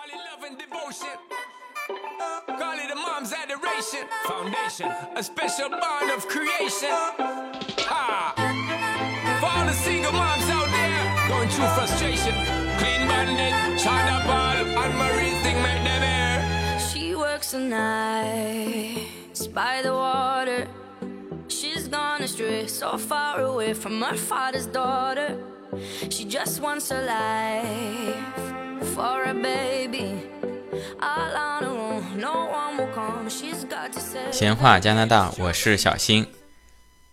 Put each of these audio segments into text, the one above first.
Call it love and devotion. Call it a mom's adoration. Foundation, a special bond of creation. Ha! For all the single moms out there going through frustration. Clean bandit, China ball, and Marie thing make them air. She works the nights by the water. She's gone astray, so far away from her father's daughter. She just wants a life or a baby 闲话加拿大，我是小新。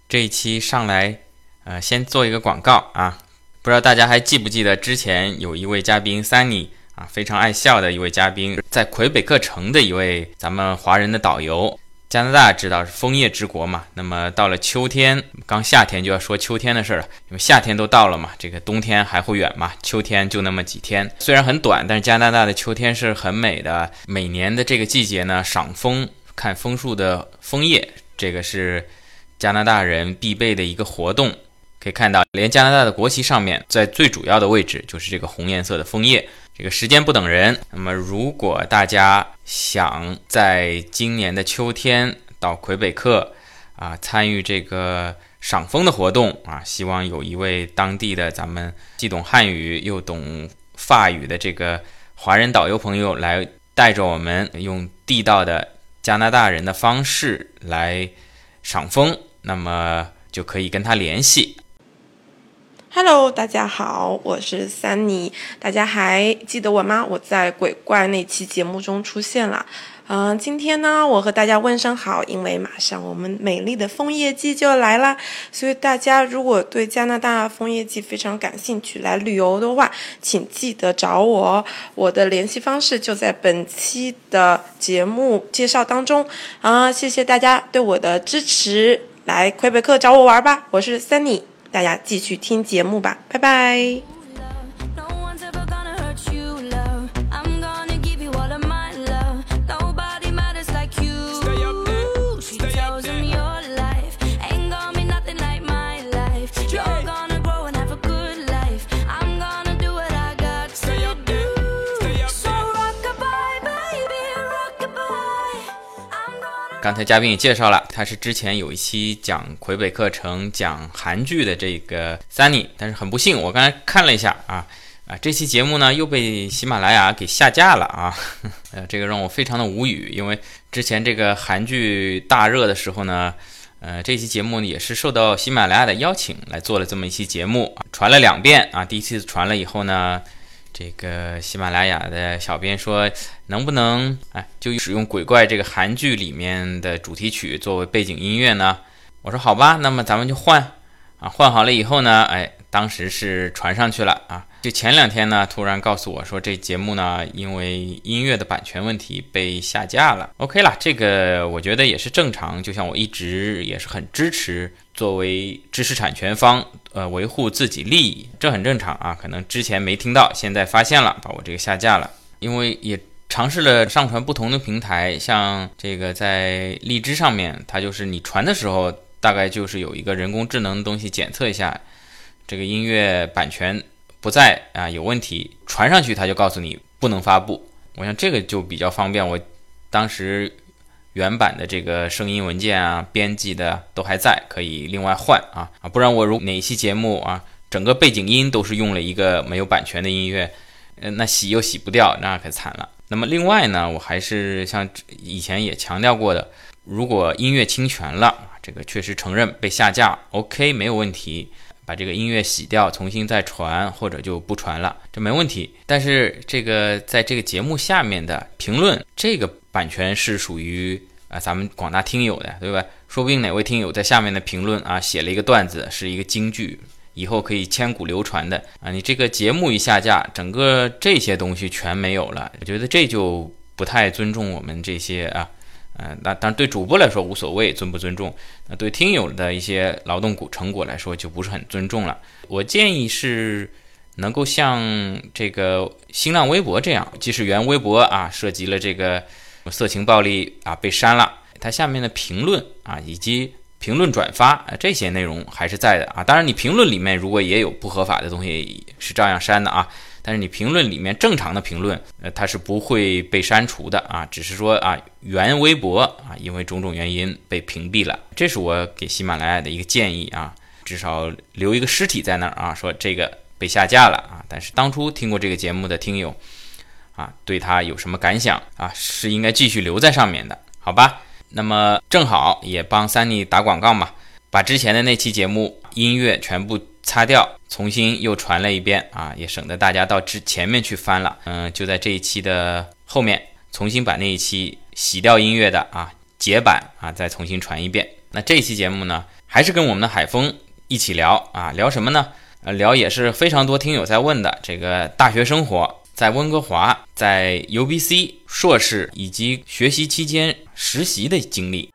这一期上来，呃，先做一个广告啊，不知道大家还记不记得之前有一位嘉宾 Sunny 啊，非常爱笑的一位嘉宾，在魁北克城的一位咱们华人的导游。加拿大知道是枫叶之国嘛，那么到了秋天，刚夏天就要说秋天的事了，因为夏天都到了嘛，这个冬天还会远嘛，秋天就那么几天，虽然很短，但是加拿大的秋天是很美的。每年的这个季节呢，赏枫，看枫树的枫叶，这个是加拿大人必备的一个活动。可以看到，连加拿大的国旗上面，在最主要的位置就是这个红颜色的枫叶。这个时间不等人，那么如果大家想在今年的秋天到魁北克啊参与这个赏枫的活动啊，希望有一位当地的咱们既懂汉语又懂法语的这个华人导游朋友来带着我们用地道的加拿大人的方式来赏枫，那么就可以跟他联系。Hello，大家好，我是三妮，大家还记得我吗？我在鬼怪那期节目中出现了。嗯、今天呢，我和大家问声好，因为马上我们美丽的枫叶季就要来啦，所以大家如果对加拿大枫叶季非常感兴趣，来旅游的话，请记得找我，我的联系方式就在本期的节目介绍当中啊、谢谢大家对我的支持，来魁北克找我玩吧，我是 Sunny。大家继续听节目吧，拜拜。刚才嘉宾也介绍了，他是之前有一期讲魁北克城、讲韩剧的这个 Sunny，但是很不幸，我刚才看了一下啊啊，这期节目呢又被喜马拉雅给下架了啊，呃，这个让我非常的无语，因为之前这个韩剧大热的时候呢。呃，这期节目呢也是受到喜马拉雅的邀请来做了这么一期节目，传了两遍啊。第一次传了以后呢，这个喜马拉雅的小编说，能不能哎就使用鬼怪这个韩剧里面的主题曲作为背景音乐呢？我说好吧，那么咱们就换啊，换好了以后呢，哎，当时是传上去了啊。就前两天呢，突然告诉我说这节目呢，因为音乐的版权问题被下架了。OK 了，这个我觉得也是正常，就像我一直也是很支持作为知识产权方，呃，维护自己利益，这很正常啊。可能之前没听到，现在发现了，把我这个下架了，因为也。尝试了上传不同的平台，像这个在荔枝上面，它就是你传的时候，大概就是有一个人工智能的东西检测一下，这个音乐版权不在啊有问题，传上去它就告诉你不能发布。我想这个就比较方便，我当时原版的这个声音文件啊，编辑的都还在，可以另外换啊啊，不然我如哪一期节目啊，整个背景音都是用了一个没有版权的音乐，呃，那洗又洗不掉，那可惨了。那么另外呢，我还是像以前也强调过的，如果音乐侵权了，这个确实承认被下架，OK 没有问题，把这个音乐洗掉，重新再传或者就不传了，这没问题。但是这个在这个节目下面的评论，这个版权是属于啊咱们广大听友的，对吧？说不定哪位听友在下面的评论啊写了一个段子，是一个金句。以后可以千古流传的啊！你这个节目一下架，整个这些东西全没有了，我觉得这就不太尊重我们这些啊，嗯，那当然对主播来说无所谓尊不尊重，那对听友的一些劳动果成果来说就不是很尊重了。我建议是能够像这个新浪微博这样，即使原微博啊涉及了这个色情暴力啊被删了，它下面的评论啊以及评论转发啊这些内容还是在的啊。当然，你评论里面如果也有不合法的东西，是照样删的啊。但是你评论里面正常的评论，呃，它是不会被删除的啊，只是说啊，原微博啊，因为种种原因被屏蔽了。这是我给喜马拉雅的一个建议啊，至少留一个尸体在那儿啊，说这个被下架了啊。但是当初听过这个节目的听友啊，对他有什么感想啊？是应该继续留在上面的，好吧？那么正好也帮 Sunny 打广告嘛，把之前的那期节目音乐全部擦掉，重新又传了一遍啊，也省得大家到之前面去翻了。嗯，就在这一期的后面重新把那一期洗掉音乐的啊解版啊再重新传一遍。那这一期节目呢，还是跟我们的海峰一起聊啊，聊什么呢？呃，聊也是非常多听友在问的这个大学生活。在温哥华，在 UBC 硕士以及学习期间实习的经历。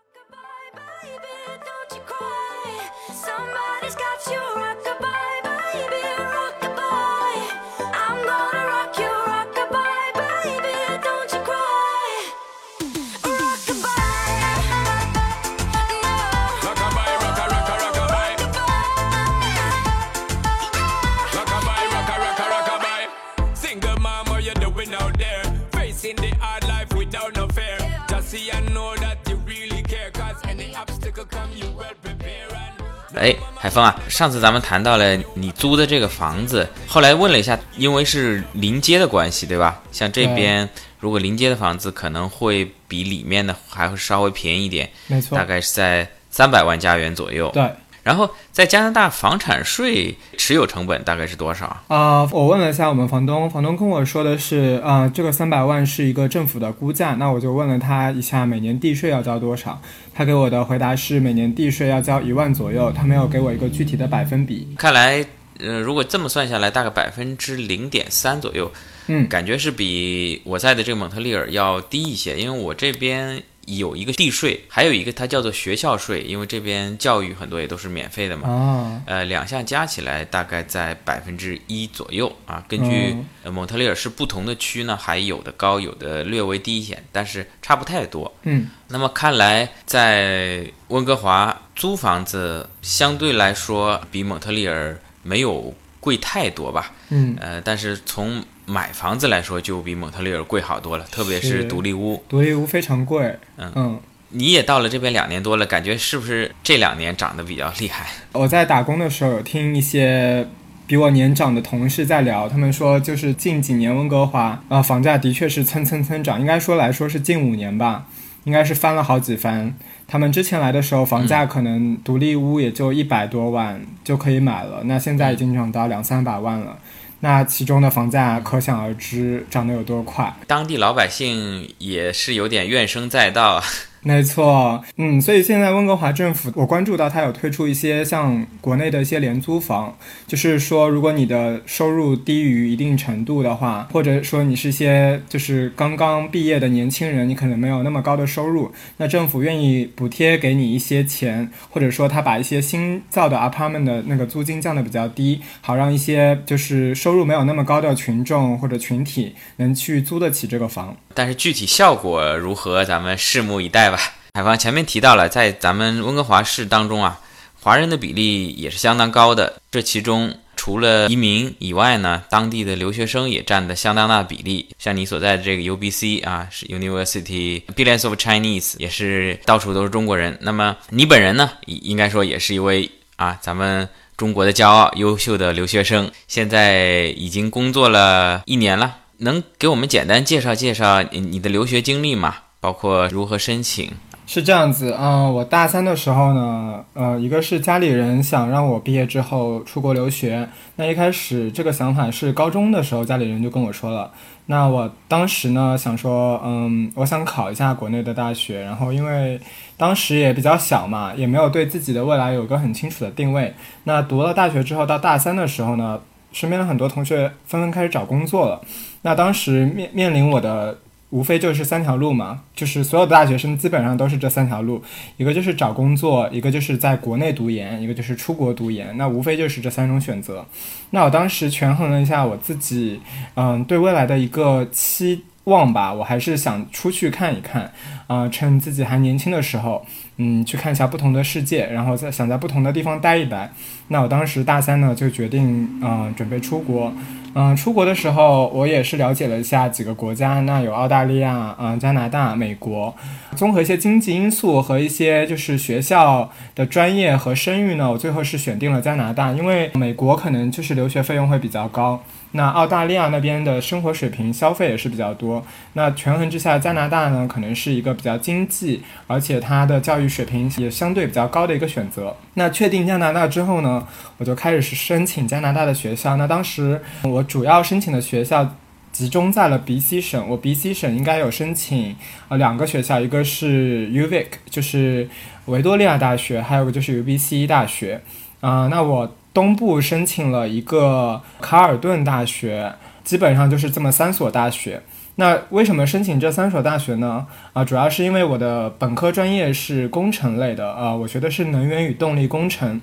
哎，海峰啊，上次咱们谈到了你租的这个房子，后来问了一下，因为是临街的关系，对吧？像这边如果临街的房子，可能会比里面的还会稍微便宜一点，没错，大概是在三百万加元左右。对。然后在加拿大房产税持有成本大概是多少啊？我问了一下我们房东，房东跟我说的是，啊，这个三百万是一个政府的估价。那我就问了他一下，每年地税要交多少？他给我的回答是每年地税要交一万左右，他没有给我一个具体的百分比。看来，呃，如果这么算下来，大概百分之零点三左右，嗯，感觉是比我在的这个蒙特利尔要低一些，因为我这边。有一个地税，还有一个它叫做学校税，因为这边教育很多也都是免费的嘛。啊，呃，两项加起来大概在百分之一左右啊。根据蒙特利尔市不同的区呢，还有的高，有的略微低一些，但是差不太多。嗯，那么看来在温哥华租房子相对来说比蒙特利尔没有贵太多吧？嗯，呃，但是从买房子来说，就比蒙特利尔贵好多了，特别是独立屋。独立屋非常贵。嗯嗯，你也到了这边两年多了，感觉是不是这两年涨得比较厉害？我在打工的时候有听一些比我年长的同事在聊，他们说就是近几年温哥华啊房价的确是蹭蹭蹭涨，应该说来说是近五年吧，应该是翻了好几番。他们之前来的时候房价可能独立屋也就一百多万就可以买了，那现在已经涨到两三百万了。那其中的房价可想而知涨得有多快，当地老百姓也是有点怨声载道。没错，嗯，所以现在温哥华政府，我关注到它有推出一些像国内的一些廉租房，就是说，如果你的收入低于一定程度的话，或者说你是一些就是刚刚毕业的年轻人，你可能没有那么高的收入，那政府愿意补贴给你一些钱，或者说他把一些新造的 apartment 的那个租金降得比较低，好让一些就是收入没有那么高的群众或者群体能去租得起这个房。但是具体效果如何，咱们拭目以待吧。海芳前面提到了，在咱们温哥华市当中啊，华人的比例也是相当高的。这其中除了移民以外呢，当地的留学生也占的相当大比例。像你所在的这个 UBC 啊，是 University Billions of Chinese，也是到处都是中国人。那么你本人呢，应该说也是一位啊，咱们中国的骄傲、优秀的留学生。现在已经工作了一年了。能给我们简单介绍介绍你的留学经历吗？包括如何申请？是这样子，嗯，我大三的时候呢，呃，一个是家里人想让我毕业之后出国留学。那一开始这个想法是高中的时候家里人就跟我说了。那我当时呢想说，嗯，我想考一下国内的大学。然后因为当时也比较小嘛，也没有对自己的未来有个很清楚的定位。那读了大学之后，到大三的时候呢，身边的很多同学纷纷开始找工作了。那当时面面临我的无非就是三条路嘛，就是所有的大学生基本上都是这三条路，一个就是找工作，一个就是在国内读研，一个就是出国读研。那无非就是这三种选择。那我当时权衡了一下我自己，嗯，对未来的一个期望吧，我还是想出去看一看，啊，趁自己还年轻的时候，嗯，去看一下不同的世界，然后再想在不同的地方待一待。那我当时大三呢，就决定，嗯，准备出国。嗯，出国的时候我也是了解了一下几个国家，那有澳大利亚、嗯加拿大、美国。综合一些经济因素和一些就是学校的专业和声誉呢，我最后是选定了加拿大，因为美国可能就是留学费用会比较高。那澳大利亚那边的生活水平、消费也是比较多。那权衡之下，加拿大呢可能是一个比较经济，而且它的教育水平也相对比较高的一个选择。那确定加拿大之后呢，我就开始是申请加拿大的学校。那当时我主要申请的学校集中在了 BC 省，我 BC 省应该有申请呃两个学校，一个是 UVic，就是维多利亚大学，还有个就是 UBC 大学。啊，那我。东部申请了一个卡尔顿大学，基本上就是这么三所大学。那为什么申请这三所大学呢？啊，主要是因为我的本科专业是工程类的，啊，我学的是能源与动力工程。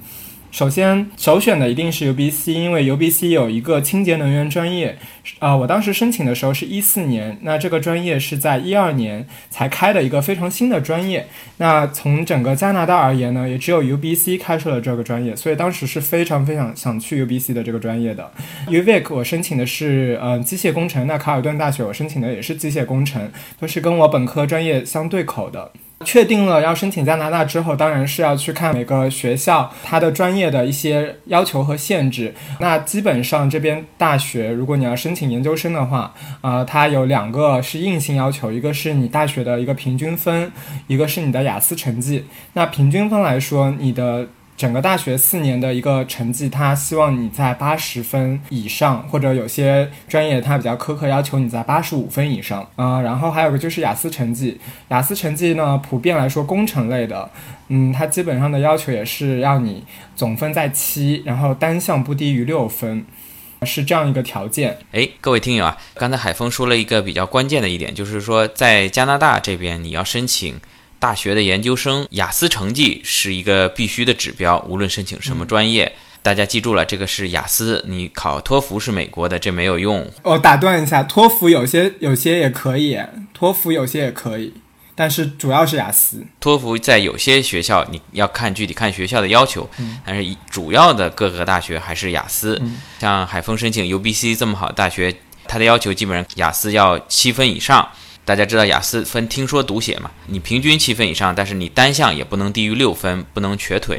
首先，首选的一定是 UBC，因为 UBC 有一个清洁能源专业。啊，我当时申请的时候是一四年，那这个专业是在一二年才开的一个非常新的专业。那从整个加拿大而言呢，也只有 UBC 开设了这个专业，所以当时是非常非常想去 UBC 的这个专业的。UVic 我申请的是呃机械工程，那卡尔顿大学我申请的也是机械工程，都是跟我本科专业相对口的。确定了要申请加拿大之后，当然是要去看每个学校它的专业的一些要求和限制。那基本上这边大学，如果你要申请研究生的话，啊，它有两个是硬性要求，一个是你大学的一个平均分，一个是你的雅思成绩。那平均分来说，你的。整个大学四年的一个成绩，他希望你在八十分以上，或者有些专业他比较苛刻，要求你在八十五分以上啊。然后还有个就是雅思成绩，雅思成绩呢，普遍来说工程类的，嗯，它基本上的要求也是要你总分在七，然后单项不低于六分，是这样一个条件。哎，各位听友啊，刚才海峰说了一个比较关键的一点，就是说在加拿大这边你要申请。大学的研究生雅思成绩是一个必须的指标，无论申请什么专业，大家记住了，这个是雅思。你考托福是美国的，这没有用。我打断一下，托福有些有些也可以，托福有些也可以，但是主要是雅思。托福在有些学校你要看具体看学校的要求，但是主要的各个大学还是雅思。像海峰申请 UBC 这么好的大学，它的要求基本上雅思要七分以上。大家知道雅思分听说读写嘛？你平均七分以上，但是你单项也不能低于六分，不能瘸腿，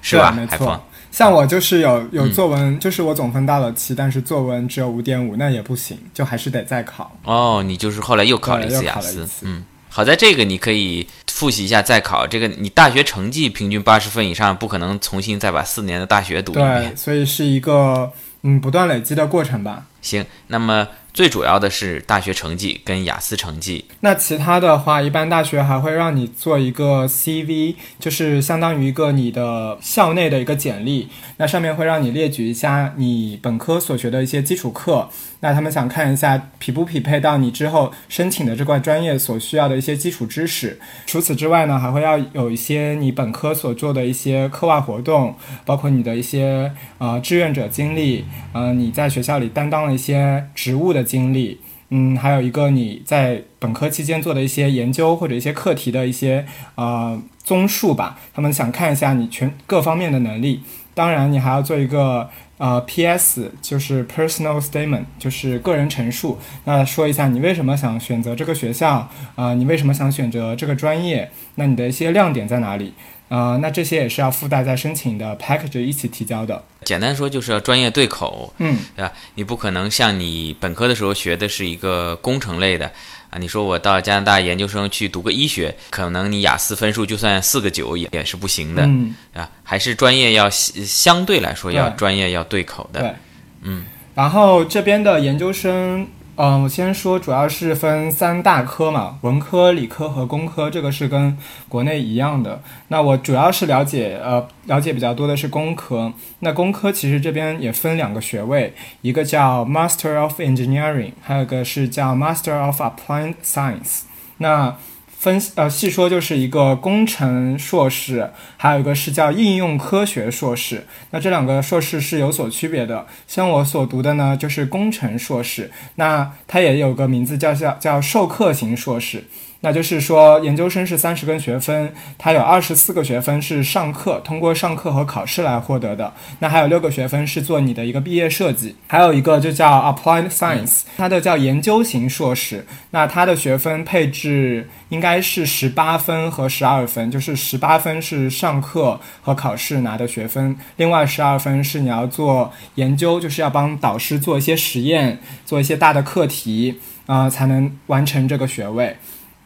是吧？没错。像我就是有有作文，就是我总分到了七，但是作文只有五点五，那也不行，就还是得再考。哦，你就是后来又考了一次雅思，嗯，好在这个你可以复习一下再考。这个你大学成绩平均八十分以上，不可能重新再把四年的大学读一遍。对，所以是一个嗯不断累积的过程吧。行，那么。最主要的是大学成绩跟雅思成绩。那其他的话，一般大学还会让你做一个 CV，就是相当于一个你的校内的一个简历。那上面会让你列举一下你本科所学的一些基础课。那他们想看一下匹不匹配到你之后申请的这块专业所需要的一些基础知识。除此之外呢，还会要有一些你本科所做的一些课外活动，包括你的一些呃志愿者经历，呃你在学校里担当了一些职务的。经历，嗯，还有一个你在本科期间做的一些研究或者一些课题的一些呃综述吧，他们想看一下你全各方面的能力。当然，你还要做一个呃 P.S，就是 Personal Statement，就是个人陈述。那说一下你为什么想选择这个学校啊？你为什么想选择这个专业？那你的一些亮点在哪里？啊，那这些也是要附带在申请的 package 一起提交的。简单说就是要专业对口，嗯，对吧？你不可能像你本科的时候学的是一个工程类的啊，你说我到加拿大研究生去读个医学，可能你雅思分数就算四个九也也是不行的，嗯，啊，还是专业要相对来说要专业要对口的，对，嗯。然后这边的研究生。嗯，我先说，主要是分三大科嘛，文科、理科和工科，这个是跟国内一样的。那我主要是了解，呃，了解比较多的是工科。那工科其实这边也分两个学位，一个叫 Master of Engineering，还有一个是叫 Master of Applied Science。那分呃细说就是一个工程硕士，还有一个是叫应用科学硕士。那这两个硕士是有所区别的。像我所读的呢，就是工程硕士，那它也有个名字叫叫叫授课型硕士。那就是说，研究生是三十个学分，它有二十四个学分是上课，通过上课和考试来获得的。那还有六个学分是做你的一个毕业设计，还有一个就叫 Applied Science，它的叫研究型硕士。那它的学分配置应该是十八分和十二分，就是十八分是上课和考试拿的学分，另外十二分是你要做研究，就是要帮导师做一些实验，做一些大的课题啊、才能完成这个学位。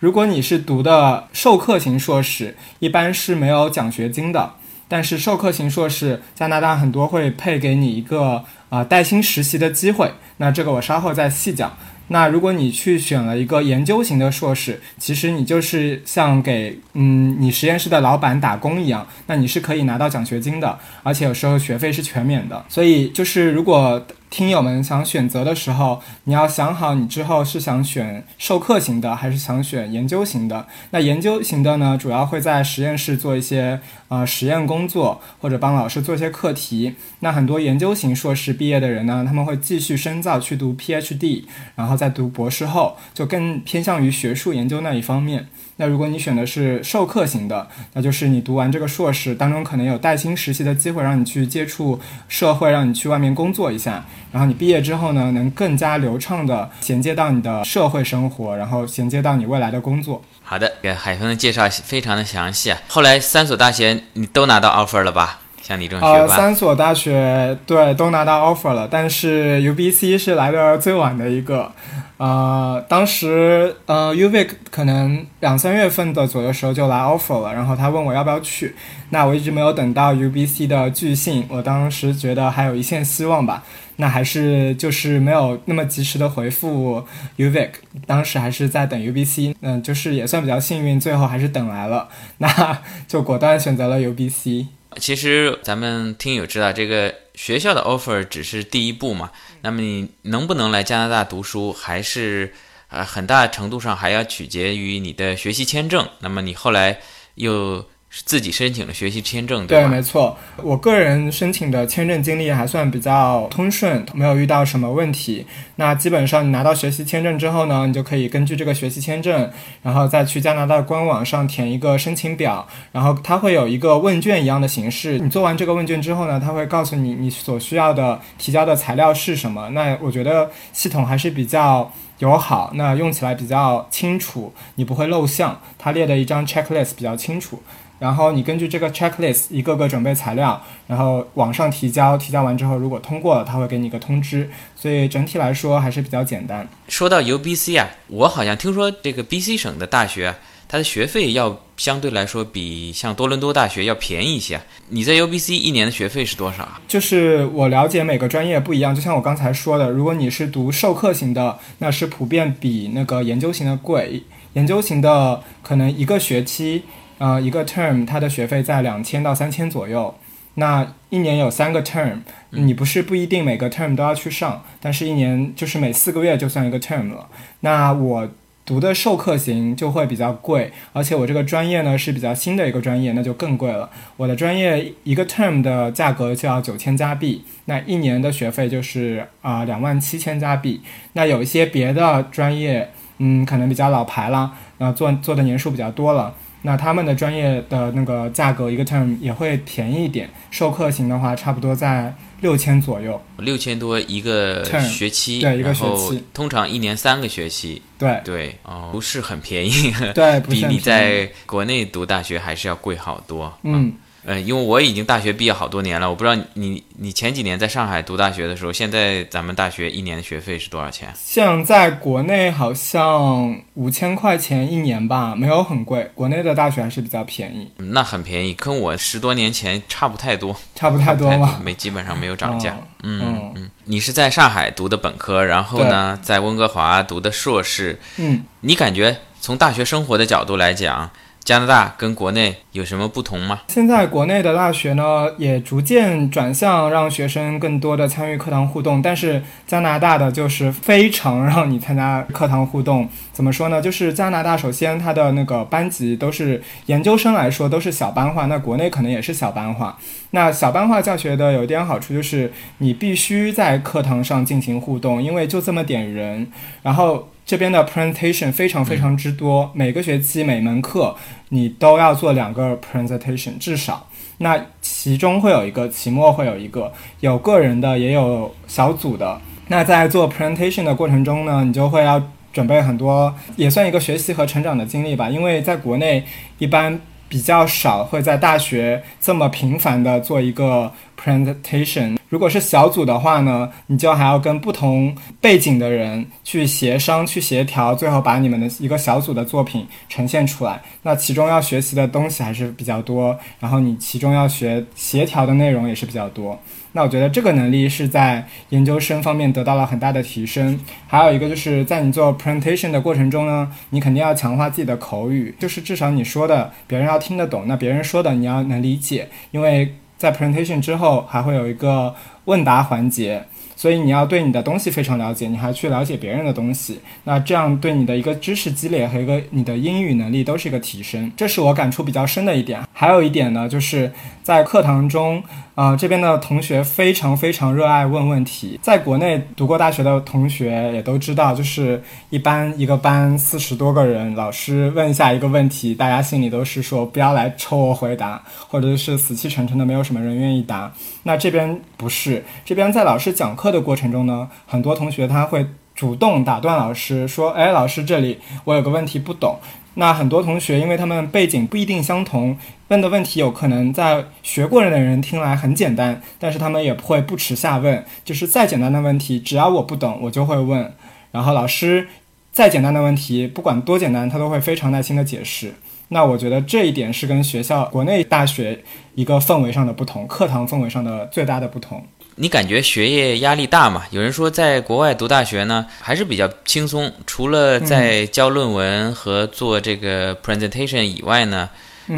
如果你是读的授课型硕士，一般是没有奖学金的。但是授课型硕士，加拿大很多会配给你一个啊、带薪实习的机会。那这个我稍后再细讲。那如果你去选了一个研究型的硕士，其实你就是像给嗯你实验室的老板打工一样，那你是可以拿到奖学金的，而且有时候学费是全免的。所以就是如果听友们想选择的时候，你要想好你之后是想选授课型的，还是想选研究型的。那研究型的呢，主要会在实验室做一些呃实验工作，或者帮老师做一些课题。那很多研究型硕士毕业的人呢，他们会继续深造去读 PhD，然后再读博士后，就更偏向于学术研究那一方面。那如果你选的是授课型的，那就是你读完这个硕士当中可能有带薪实习的机会，让你去接触社会，让你去外面工作一下。然后你毕业之后呢，能更加流畅的衔接到你的社会生活，然后衔接到你未来的工作。好的，给海峰的介绍非常的详细啊。后来三所大学你都拿到 offer 了吧？像你这种学呃，三所大学对都拿到 offer 了，但是 UBC 是来的最晚的一个。呃，当时呃 UVic 可能两三月份的左右时候就来 offer 了，然后他问我要不要去，那我一直没有等到 UBC 的拒信，我当时觉得还有一线希望吧，那还是就是没有那么及时的回复 UVic，当时还是在等 UBC，嗯，就是也算比较幸运，最后还是等来了，那 就果断选择了 UBC。其实咱们听友知道，这个学校的 offer 只是第一步嘛。那么你能不能来加拿大读书，还是呃很大程度上还要取决于你的学习签证。那么你后来又自己申请了学习签证，对，吧？没错，我个人申请的签证经历还算比较通顺，没有遇到什么问题。那基本上你拿到学习签证之后呢，你就可以根据这个学习签证，然后再去加拿大官网上填一个申请表，然后它会有一个问卷一样的形式。你做完这个问卷之后呢，它会告诉你你所需要的提交的材料是什么。那我觉得系统还是比较。友好，那用起来比较清楚，你不会漏项。它列的一张 checklist 比较清楚，然后你根据这个 checklist 一个个准备材料，然后网上提交，提交完之后如果通过了，他会给你一个通知。所以整体来说还是比较简单。说到 UBC 啊，我好像听说这个 BC 省的大学啊，它的学费要相对来说比像多伦多大学要便宜一些。你在 UBC 一年的学费是多少啊？就是我了解每个专业不一样，就像我刚才说的，如果你是读授课型的，那是普遍比那个研究型的贵。研究型的可能一个学期，呃，一个 term 它的学费在两千到三千左右。那一年有三个 term，你不是不一定每个 term 都要去上，但是一年就是每四个月就算一个 term 了。那我读的授课型就会比较贵，而且我这个专业呢是比较新的一个专业，那就更贵了。我的专业一个 term 的价格就要九千加币，那一年的学费就是啊两万七千加币。那有一些别的专业，嗯，可能比较老牌了，呃，做做的年数比较多了。那他们的专业的那个价格一个 term 也会便宜一点，授课型的话差不多在六千左右。六千多一个学期，对一个学期通常一年三个学期，对对哦，不是很便宜，对，比你在国内读大学还是要贵好多。嗯。呃，因为我已经大学毕业好多年了，我不知道你你前几年在上海读大学的时候，现在咱们大学一年的学费是多少钱？像在国内好像五千块钱一年吧，没有很贵。国内的大学还是比较便宜，嗯那很便宜，跟我十多年前差不太多，差不太多 吗？没基本上没有涨价。嗯嗯，你是在上海读的本科，然后呢，在温哥华读的硕士。嗯，你感觉从大学生活的角度来讲，加拿大跟国内有什么不同吗？现在国内的大学呢，也逐渐转向让学生更多的参与课堂互动，但是加拿大的就是非常让你参加课堂互动。怎么说呢？就是加拿大首先它的那个班级都是研究生来说都是小班化，那国内可能也是小班化。那小班化教学的有一点好处就是你必须在课堂上进行互动，因为就这么点人，然后。这边的 presentation 非常非常之多，每个学期每门课你都要做两个 presentation 至少。那其中会有一个，期末会有一个，有个人的也有小组的。那在做 presentation 的过程中呢，你就会要准备很多，也算一个学习和成长的经历吧。因为在国内一般比较少会在大学这么频繁的做一个 presentation。如果是小组的话呢，你就还要跟不同背景的人去协商、去协调，最后把你们的一个小组的作品呈现出来。那其中要学习的东西还是比较多，然后你其中要学协调的内容也是比较多。那我觉得这个能力是在研究生方面得到了很大的提升。还有一个就是在你做 presentation 的过程中呢，你肯定要强化自己的口语，就是至少你说的别人要听得懂，那别人说的你要能理解，因为。在 presentation 之后，还会有一个问答环节，所以你要对你的东西非常了解，你还去了解别人的东西，那这样对你的一个知识积累和一个你的英语能力都是一个提升，这是我感触比较深的一点。还有一点呢，就是在课堂中。啊，这边的同学非常非常热爱问问题。在国内读过大学的同学也都知道，就是一般一个班四十多个人，老师问下一个问题，大家心里都是说不要来抽我回答，或者是死气沉沉的，没有什么人愿意答。那这边不是，这边在老师讲课的过程中呢，很多同学他会主动打断老师，说：“哎，老师这里我有个问题不懂。”那很多同学，因为他们背景不一定相同，问的问题有可能在学过的人听来很简单，但是他们也不会不耻下问，就是再简单的问题，只要我不懂，我就会问。然后老师再简单的问题，不管多简单，他都会非常耐心的解释。那我觉得这一点是跟学校国内大学一个氛围上的不同，课堂氛围上的最大的不同。你感觉学业压力大吗？有人说在国外读大学呢还是比较轻松，除了在交论文和做这个 presentation 以外呢，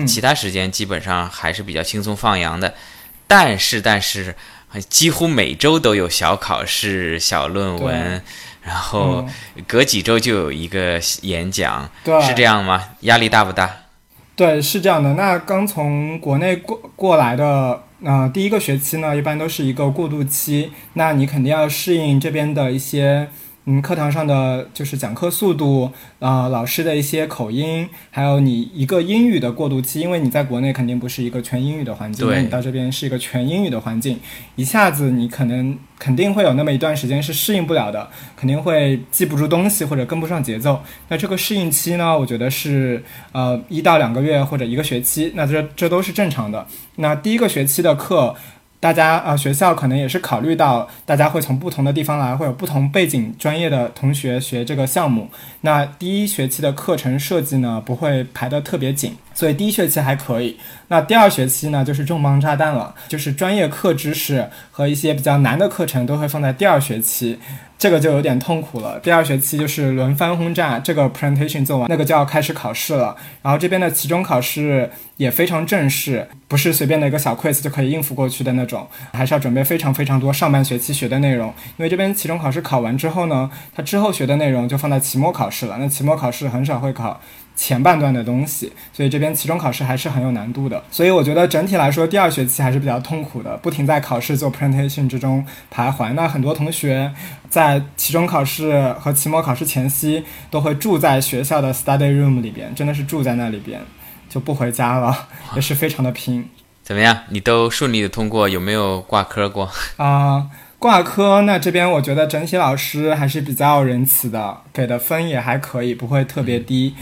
其他时间基本上还是比较轻松放羊的。但是，但是几乎每周都有小考试、小论文，然后隔几周就有一个演讲，是这样吗？压力大不大？对，是这样的。那刚从国内过过来的。那第一个学期呢，一般都是一个过渡期，那你肯定要适应这边的一些。嗯，课堂上的就是讲课速度啊，老师的一些口音，还有你一个英语的过渡期，因为你在国内肯定不是一个全英语的环境，那你到这边是一个全英语的环境，一下子你可能肯定会有那么一段时间是适应不了的，肯定会记不住东西或者跟不上节奏。那这个适应期呢，我觉得是呃一到两个月或者一个学期，那这这都是正常的。那第一个学期的课。大家啊，学校可能也是考虑到大家会从不同的地方来，会有不同背景专业的同学学这个项目。那第一学期的课程设计呢，不会排得特别紧，所以第一学期还可以。那第二学期呢，就是重磅炸弹了，就是专业课知识和一些比较难的课程都会放在第二学期。这个就有点痛苦了。第二学期就是轮番轰炸，这个 presentation 做完，那个就要开始考试了。然后这边的期中考试也非常正式，不是随便的一个小 quiz 就可以应付过去的那种，还是要准备非常非常多上半学期学的内容。因为这边期中考试考完之后呢，他之后学的内容就放在期末考试了。那期末考试很少会考。前半段的东西，所以这边期中考试还是很有难度的。所以我觉得整体来说，第二学期还是比较痛苦的，不停在考试做 presentation 之中徘徊。那很多同学在期中考试和期末考试前夕都会住在学校的 study room 里边，真的是住在那里边，就不回家了，也是非常的拼。怎么样？你都顺利的通过，有没有挂科过？啊，挂科，那这边我觉得整体老师还是比较仁慈的，给的分也还可以，不会特别低。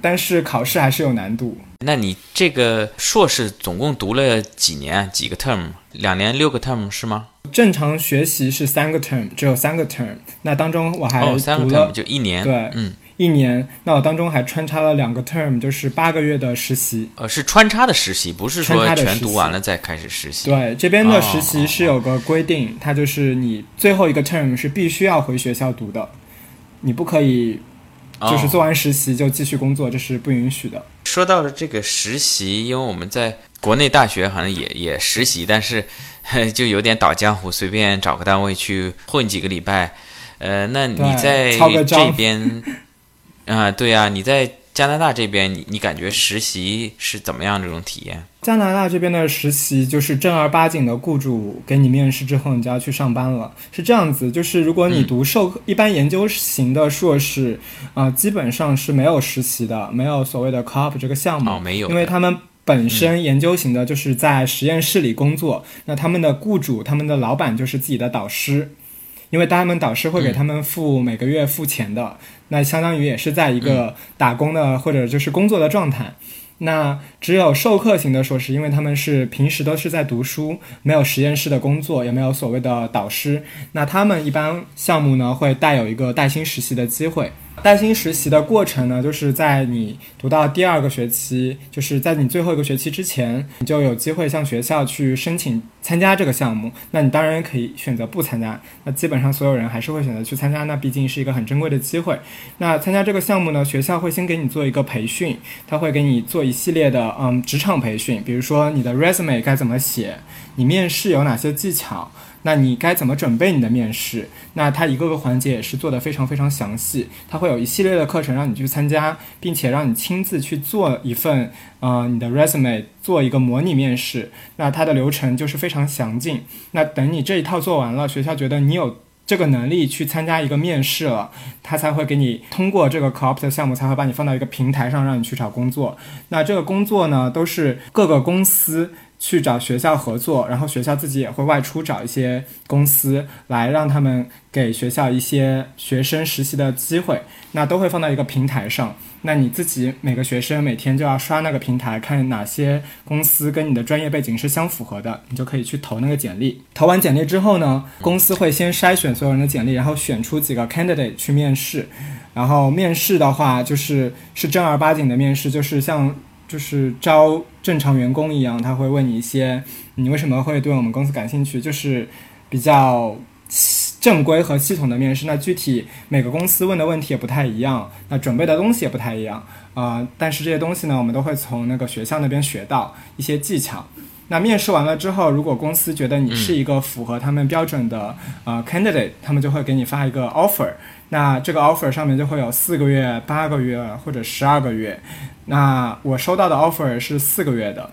但是考试还是有难度。那你这个硕士总共读了几年？几个 term？两年六个 term 是吗？正常学习是三个 term，只有三个 term。那当中我还读了就一年。对，嗯，一年。那我当中还穿插了两个 term，就是八个月的实习。呃，是穿插的实习，不是说全读完了再开始实习。对，这边的实习是有个规定，它就是你最后一个 term 是必须要回学校读的，你不可以。就是做完实习就继续工作，这是不允许的。说到了这个实习，因为我们在国内大学好像也也实习，但是 就有点倒江湖，随便找个单位去混几个礼拜。呃，那你在这边 啊？对啊，你在。加拿大这边，你你感觉实习是怎么样这种体验？加拿大这边的实习就是正儿八经的雇主给你面试之后，你就要去上班了。是这样子，就是如果你读授课一般研究型的硕士，啊、基本上是没有实习的，没有所谓的 co-op 这个项目，哦，没有，因为他们本身研究型的就是在实验室里工作，那他们的雇主、他们的老板就是自己的导师，因为他们导师会给他们付每个月付钱的，那相当于也是在一个打工的或者就是工作的状态。那只有授课型的硕士，因为他们是平时都是在读书，没有实验室的工作，也没有所谓的导师。那他们一般项目呢会带有一个带薪实习的机会。带薪实习的过程呢，就是在你读到第二个学期，就是在你最后一个学期之前，你就有机会向学校去申请参加这个项目。那你当然可以选择不参加，那基本上所有人还是会选择去参加，那毕竟是一个很珍贵的机会。那参加这个项目呢，学校会先给你做一个培训，他会给你做一系列的嗯职场培训，比如说你的 resume 该怎么写，你面试有哪些技巧。那你该怎么准备你的面试？那它一个个环节也是做得非常非常详细，它会有一系列的课程让你去参加，并且让你亲自去做一份呃你的 resume，做一个模拟面试。那它的流程就是非常详尽。那等你这一套做完了，学校觉得你有这个能力去参加一个面试了，他才会给你通过这个 co-op 的项目，才会把你放到一个平台上，让你去找工作。那这个工作呢，都是各个公司。去找学校合作，然后学校自己也会外出找一些公司来让他们给学校一些学生实习的机会，那都会放到一个平台上。那你自己每个学生每天就要刷那个平台，看哪些公司跟你的专业背景是相符合的，你就可以去投那个简历。投完简历之后呢，公司会先筛选所有人的简历，然后选出几个 candidate 去面试。然后面试的话，就是是正儿八经的面试，就是像。就是招正常员工一样，他会问你一些，你为什么会对我们公司感兴趣？就是比较正规和系统的面试。那具体每个公司问的问题也不太一样，那准备的东西也不太一样啊、但是这些东西呢，我们都会从那个学校那边学到一些技巧。那面试完了之后，如果公司觉得你是一个符合他们标准的呃 candidate，他们就会给你发一个 offer。那这个 offer 上面就会有四个月、八个月或者十二个月。那我收到的 offer 是四个月的。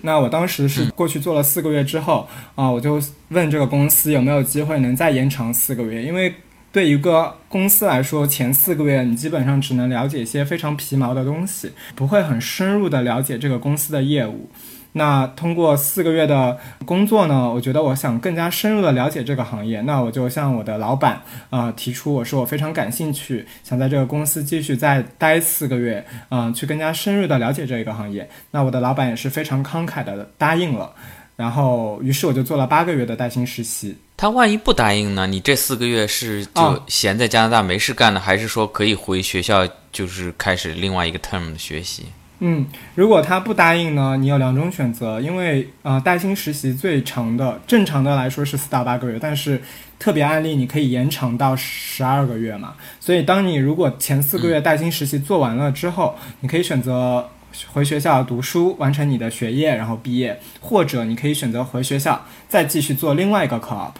那我当时是过去做了四个月之后啊、我就问这个公司有没有机会能再延长四个月，因为对一个公司来说，前四个月你基本上只能了解一些非常皮毛的东西，不会很深入的了解这个公司的业务。那通过四个月的工作呢，我觉得我想更加深入的了解这个行业，那我就向我的老板啊、呃提出，我说我非常感兴趣，想在这个公司继续再待四个月，嗯、去更加深入的了解这个行业。那我的老板也是非常慷慨的答应了，然后于是我就做了八个月的带薪实习。他万一不答应呢？你这四个月是就闲在加拿大没事干呢，还是说可以回学校，就是开始另外一个 term 的学习？嗯，如果他不答应呢，你有两种选择，因为呃带薪实习最长的正常的来说是四到八个月，但是特别案例你可以延长到十二个月嘛。所以当你如果前四个月带薪实习做完了之后，你可以选择回学校读书，完成你的学业，然后毕业，或者你可以选择回学校再继续做另外一个 co-op，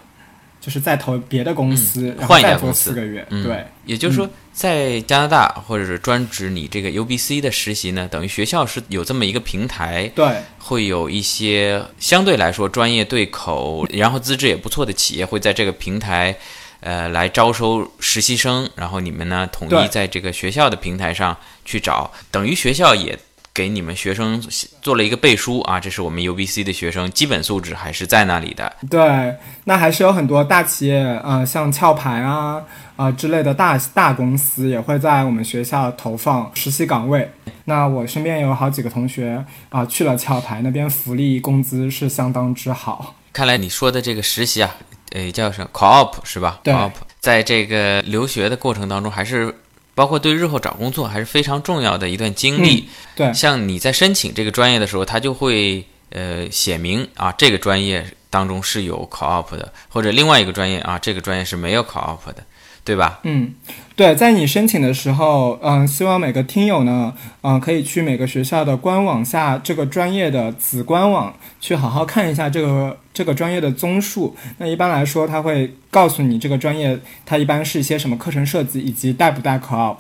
就是再投别的公司，然后再做换一家公司四个月。嗯对，也就是说，在加拿大或者是专职你这个 UBC 的实习呢，等于学校是有这么一个平台，对，会有一些相对来说专业对口，然后资质也不错的企业会在这个平台，呃，来招收实习生，然后你们呢统一在这个学校的平台上去找，等于学校也给你们学生做了一个背书啊，这是我们 UBC 的学生，基本素质还是在那里的。对，那还是有很多大企业，呃，像壳牌啊，啊、之类的大大公司也会在我们学校投放实习岗位。那我身边也有好几个同学啊、去了壳牌那边，福利工资是相当之好。看来你说的这个实习啊，呃，叫什么 co-op 是吧对在这个留学的过程当中，还是包括对日后找工作还是非常重要的一段经历。对，像你在申请这个专业的时候，他就会呃写明啊，这个专业当中是有 co-op 的，或者另外一个专业啊，这个专业是没有 co-op 的，对吧？嗯，对，在你申请的时候，嗯、希望每个听友呢，嗯、可以去每个学校的官网下这个专业的子官网去好好看一下这个这个专业的综述。那一般来说，它会告诉你这个专业它一般是一些什么课程设计，以及带不带 co-op。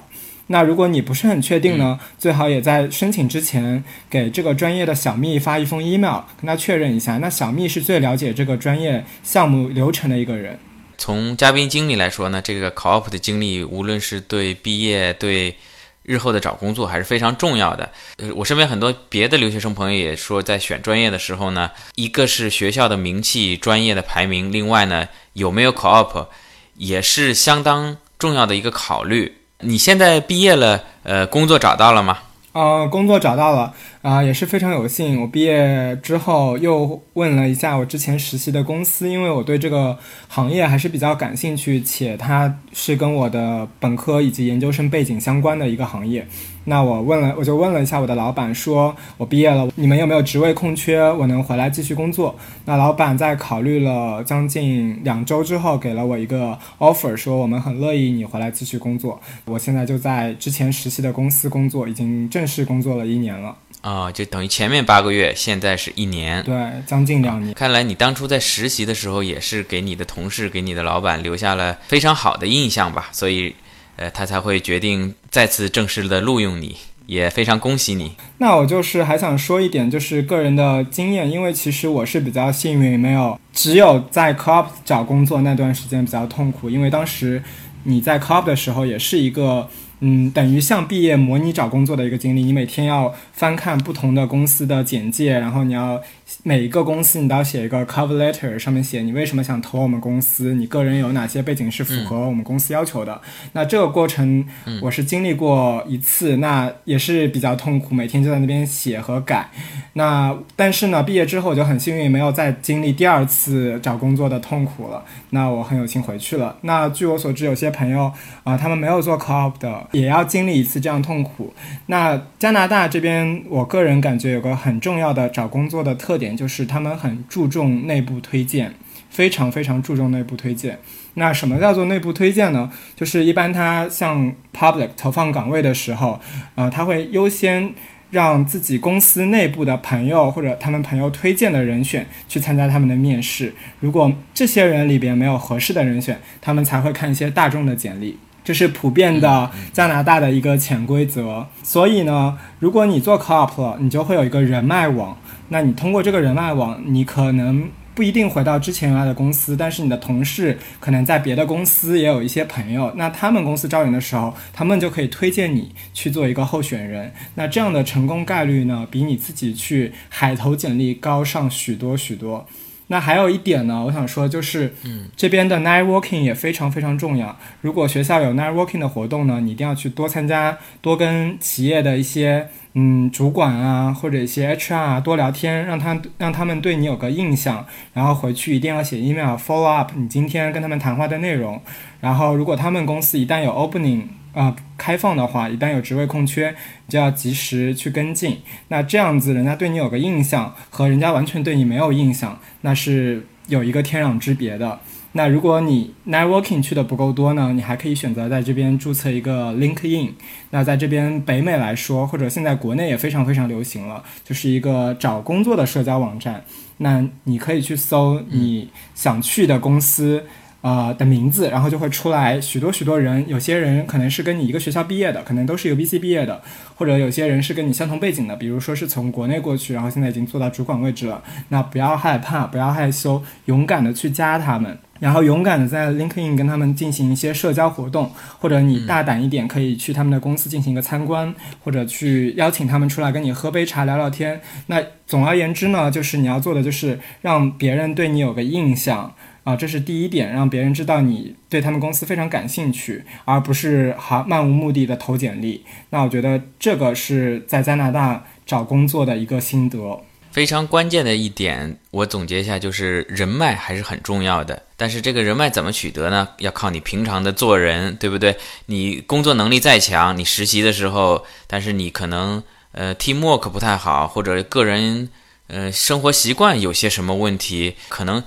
那如果你不是很确定呢，最好也在申请之前给这个专业的小蜜发一封 email，跟他确认一下。那小蜜是最了解这个专业项目流程的一个人。从嘉宾经历来说呢，这个考 up 的经历，无论是对毕业对。日后的找工作还是非常重要的。呃，我身边很多别的留学生朋友也说，在选专业的时候呢，一个是学校的名气、专业的排名，另外呢，有没有考 up，也是相当重要的一个考虑。你现在毕业了，呃，工作找到了吗？呃，工作找到了。啊，也是非常有幸。我毕业之后又问了一下我之前实习的公司，因为我对这个行业还是比较感兴趣，且它是跟我的本科以及研究生背景相关的一个行业。那我问了，我就问了一下我的老板，说我毕业了，你们有没有职位空缺，我能回来继续工作？那老板在考虑了将近两周之后，给了我一个 offer，说我们很乐意你回来继续工作。我现在就在之前实习的公司工作，已经正式工作了一年了。啊，就等于前面八个月，现在是一年，对，将近两年。看来你当初在实习的时候，也是给你的同事、给你的老板留下了非常好的印象吧？所以，呃，他才会决定再次正式的录用你，也非常恭喜你。那我就是还想说一点，就是个人的经验，因为其实我是比较幸运，没有只有在 COP 找工作那段时间比较痛苦，因为当时你在 COP 的时候也是一个。嗯，等于像毕业模拟找工作的一个经历，你每天要翻看不同的公司的简介，然后你要。每一个公司你都要写一个 cover letter，上面写你为什么想投我们公司，你个人有哪些背景是符合我们公司要求的。那这个过程我是经历过一次，那也是比较痛苦，每天就在那边写和改。那但是呢，毕业之后我就很幸运，没有再经历第二次找工作的痛苦了。那我很有幸回去了。那据我所知，有些朋友啊，他们没有做 co-op 的，也要经历一次这样痛苦。那加拿大这边，我个人感觉有个很重要的找工作的特点。就是他们很注重内部推荐，非常非常注重内部推荐。那什么叫做内部推荐呢？就是一般他向 public 投放岗位的时候，呃，他会优先让自己公司内部的朋友或者他们朋友推荐的人选去参加他们的面试。如果这些人里边没有合适的人选，他们才会看一些大众的简历。这是普遍的加拿大的一个潜规则。所以呢，如果你做 co-op 了，你就会有一个人脉网。那你通过这个人脉网，你可能不一定回到之前原来的公司，但是你的同事可能在别的公司也有一些朋友，那他们公司招人的时候，他们就可以推荐你去做一个候选人。那这样的成功概率呢，比你自己去海投简历高上许多许多。那还有一点呢，我想说就是，嗯，这边的 networking 也非常非常重要。如果学校有 networking 的活动呢，你一定要去多参加，多跟企业的一些。嗯，主管啊，或者一些 HR 啊，多聊天，让他让他们对你有个印象，然后回去一定要写 email follow up 你今天跟他们谈话的内容。然后，如果他们公司一旦有 opening 啊开放的话，一旦有职位空缺，你就要及时去跟进。那这样子，人家对你有个印象，和人家完全对你没有印象，那是有一个天壤之别的。那如果你 networking 去的不够多呢，你还可以选择在这边注册一个 LinkedIn。那在这边北美来说，或者现在国内也非常非常流行了，就是一个找工作的社交网站。那你可以去搜你想去的公司。呃的名字，然后就会出来许多许多人，有些人可能是跟你一个学校毕业的，可能都是 U B C 毕业的，或者有些人是跟你相同背景的，比如说是从国内过去，然后现在已经做到主管位置了。那不要害怕，不要害羞，勇敢的去加他们，然后勇敢的在 LinkedIn 跟他们进行一些社交活动，或者你大胆一点，可以去他们的公司进行一个参观，或者去邀请他们出来跟你喝杯茶聊聊天。那总而言之呢，就是你要做的就是让别人对你有个印象。啊，这是第一点，让别人知道你对他们公司非常感兴趣，而不是好漫无目的的投简历。那我觉得这个是在加拿大找工作的一个心得，非常关键的一点。我总结一下，就是人脉还是很重要的。但是这个人脉怎么取得呢？要靠你平常的做人，对不对？你工作能力再强，你实习的时候，但是你可能呃 teamwork 不太好，或者个人呃生活习惯有些什么问题，可能。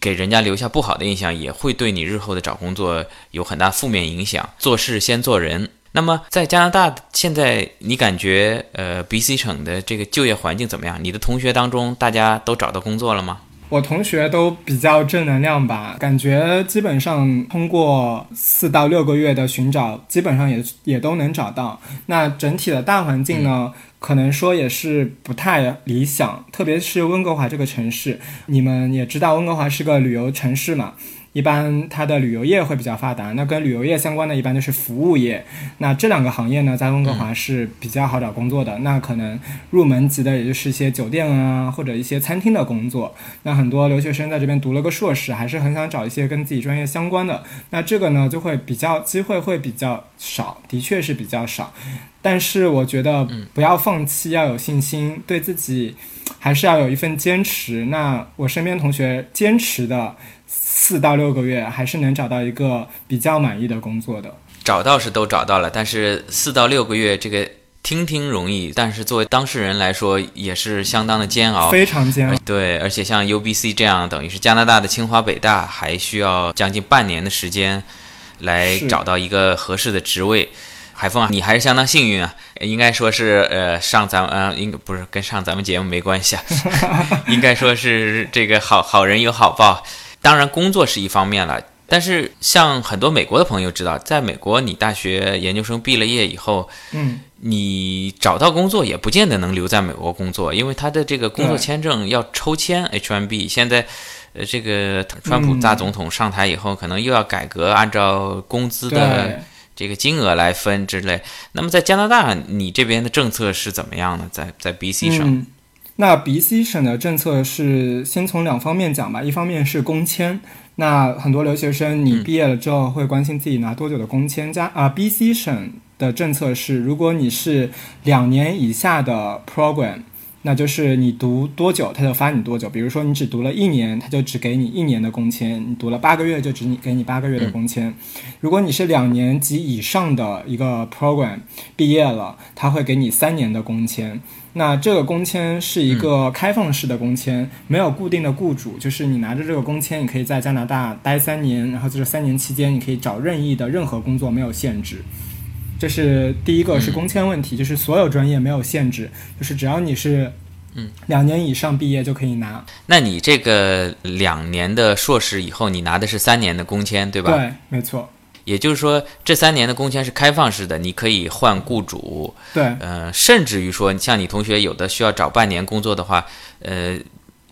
给人家留下不好的印象，也会对你日后的找工作有很大负面影响。做事先做人。那么在加拿大，现在你感觉呃，BC 省的这个就业环境怎么样？你的同学当中，大家都找到工作了吗？我同学都比较正能量吧，感觉基本上通过四到六个月的寻找，基本上也也都能找到。那整体的大环境呢，可能说也是不太理想，特别是温哥华这个城市，你们也知道温哥华是个旅游城市嘛。一般它的旅游业会比较发达，那跟旅游业相关的一般就是服务业。那这两个行业呢，在温哥华是比较好找工作的。那可能入门级的，也就是一些酒店啊，或者一些餐厅的工作。那很多留学生在这边读了个硕士，还是很想找一些跟自己专业相关的。那这个呢，就会比较机会会比较少，的确是比较少。但是我觉得不要放弃，要有信心，对自己还是要有一份坚持。那我身边同学坚持的。四到六个月还是能找到一个比较满意的工作的。找到是都找到了，但是四到六个月这个听听容易，但是作为当事人来说也是相当的煎熬，非常煎熬。对，而且像 UBC 这样，等于是加拿大的清华北大，还需要将近半年的时间来找到一个合适的职位。海峰啊，你还是相当幸运啊，应该说是呃上咱们呃应该不是跟上咱们节目没关系啊，应该说是这个好好人有好报。当然，工作是一方面了，但是像很多美国的朋友知道，在美国，你大学研究生毕了业以后，嗯，你找到工作也不见得能留在美国工作，因为他的这个工作签证要抽签 H1B。现在，呃，这个川普大总统上台以后，可能又要改革，按照工资的这个金额来分之类。那么在加拿大，你这边的政策是怎么样呢？在在 BC 省？那 BC 省的政策是先从两方面讲吧，一方面是工签，那很多留学生你毕业了之后会关心自己拿多久的工签，加啊 BC 省的政策是，如果你是两年以下的 program，那就是你读多久他就发你多久，比如说你只读了一年，他就只给你一年的工签；你读了八个月就只你给你八个月的工签。如果你是两年及以上的一个 program 毕业了，他会给你三年的工签。那这个工签是一个开放式的工签，没有固定的雇主，就是你拿着这个工签，你可以在加拿大待三年，然后在这三年期间，你可以找任意的任何工作，没有限制。这是第一个是工签问题，就是所有专业没有限制，就是只要你是嗯两年以上毕业就可以拿。那你这个两年的硕士以后，你拿的是三年的工签，对吧？对，没错。也就是说，这三年的工签是开放式的，你可以换雇主。对，呃，甚至于说，像你同学有的需要找半年工作的话，呃，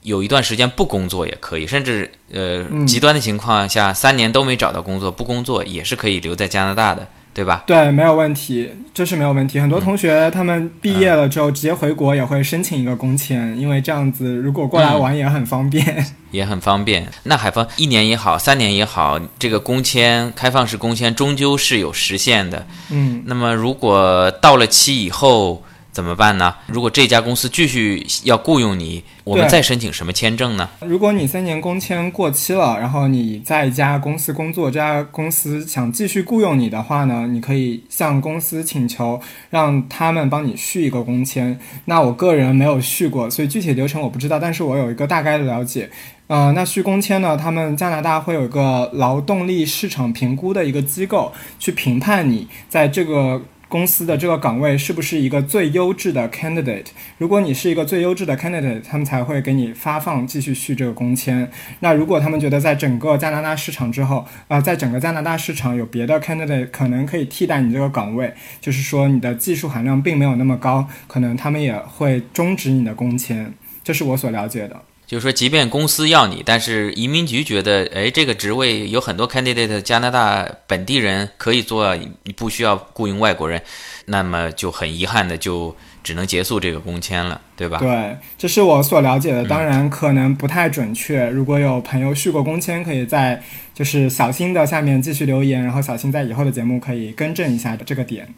有一段时间不工作也可以，甚至呃，极端的情况下，三年都没找到工作，不工作也是可以留在加拿大的。对吧？对，没有问题，这是没有问题。很多同学他们毕业了之后直接回国，也会申请一个工签，因为这样子如果过来玩也很方便，也很方便。那海峰一年也好，三年也好，这个工签开放式工签终究是有时限的。嗯，那么如果到了期以后。怎么办呢？如果这家公司继续要雇佣你，我们再申请什么签证呢？如果你三年工签过期了，然后你在一家公司工作，这家公司想继续雇佣你的话呢，你可以向公司请求让他们帮你续一个工签。那我个人没有续过，所以具体流程我不知道，但是我有一个大概的了解。呃，那续工签呢？他们加拿大会有一个劳动力市场评估的一个机构去评判你在这个。公司的这个岗位是不是一个最优质的 candidate？如果你是一个最优质的 candidate，他们才会给你发放继续续这个工签。那如果他们觉得在整个加拿大市场之后，啊，在整个加拿大市场有别的 candidate 可能可以替代你这个岗位，就是说你的技术含量并没有那么高，可能他们也会终止你的工签。这是我所了解的。就是说，即便公司要你，但是移民局觉得，哎，这个职位有很多 candidate 加拿大本地人可以做，你不需要雇佣外国人，那么就很遗憾的就只能结束这个工签了，对吧？对，这是我所了解的，当然可能不太准确。如果有朋友续过工签，可以在就是小新的下面继续留言，然后小新在以后的节目可以更正一下这个点。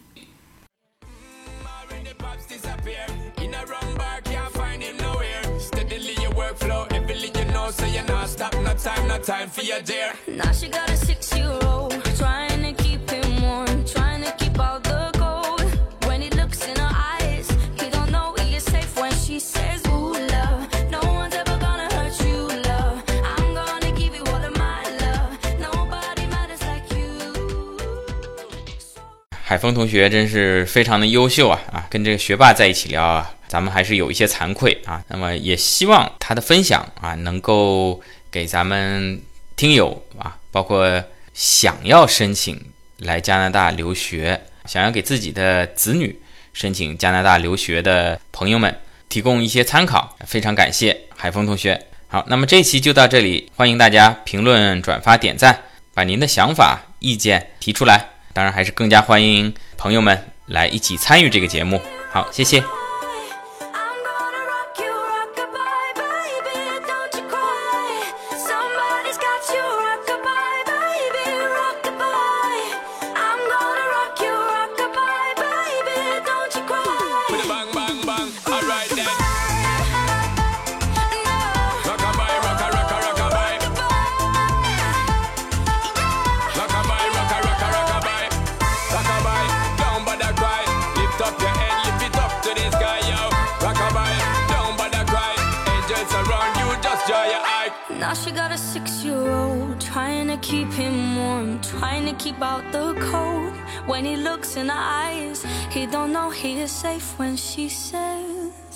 Time, no time for your dear. Now she got a six year old, trying to keep him warm, trying to keep all the gold. When he looks in her eyes, he don't know he is safe when she says, Ooh, love. No one's ever gonna hurt you, love. I'm gonna give you all of my love. Nobody matters like you. 海峰同学真是非常的优秀啊啊，跟这个学霸在一起聊啊，咱们还是有一些惭愧啊。那么也希望他的分享啊，能够给咱们听友啊，包括想要申请来加拿大留学，想要给自己的子女申请加拿大留学的朋友们提供一些参考。非常感谢海峰同学。好，那么这期就到这里，欢迎大家评论、转发、点赞，把您的想法、意见提出来。当然，还是更加欢迎朋友们来一起参与这个节目。好，谢谢。Keep him warm, trying to keep out the cold. When he looks in her eyes, he don't know he is safe when she says.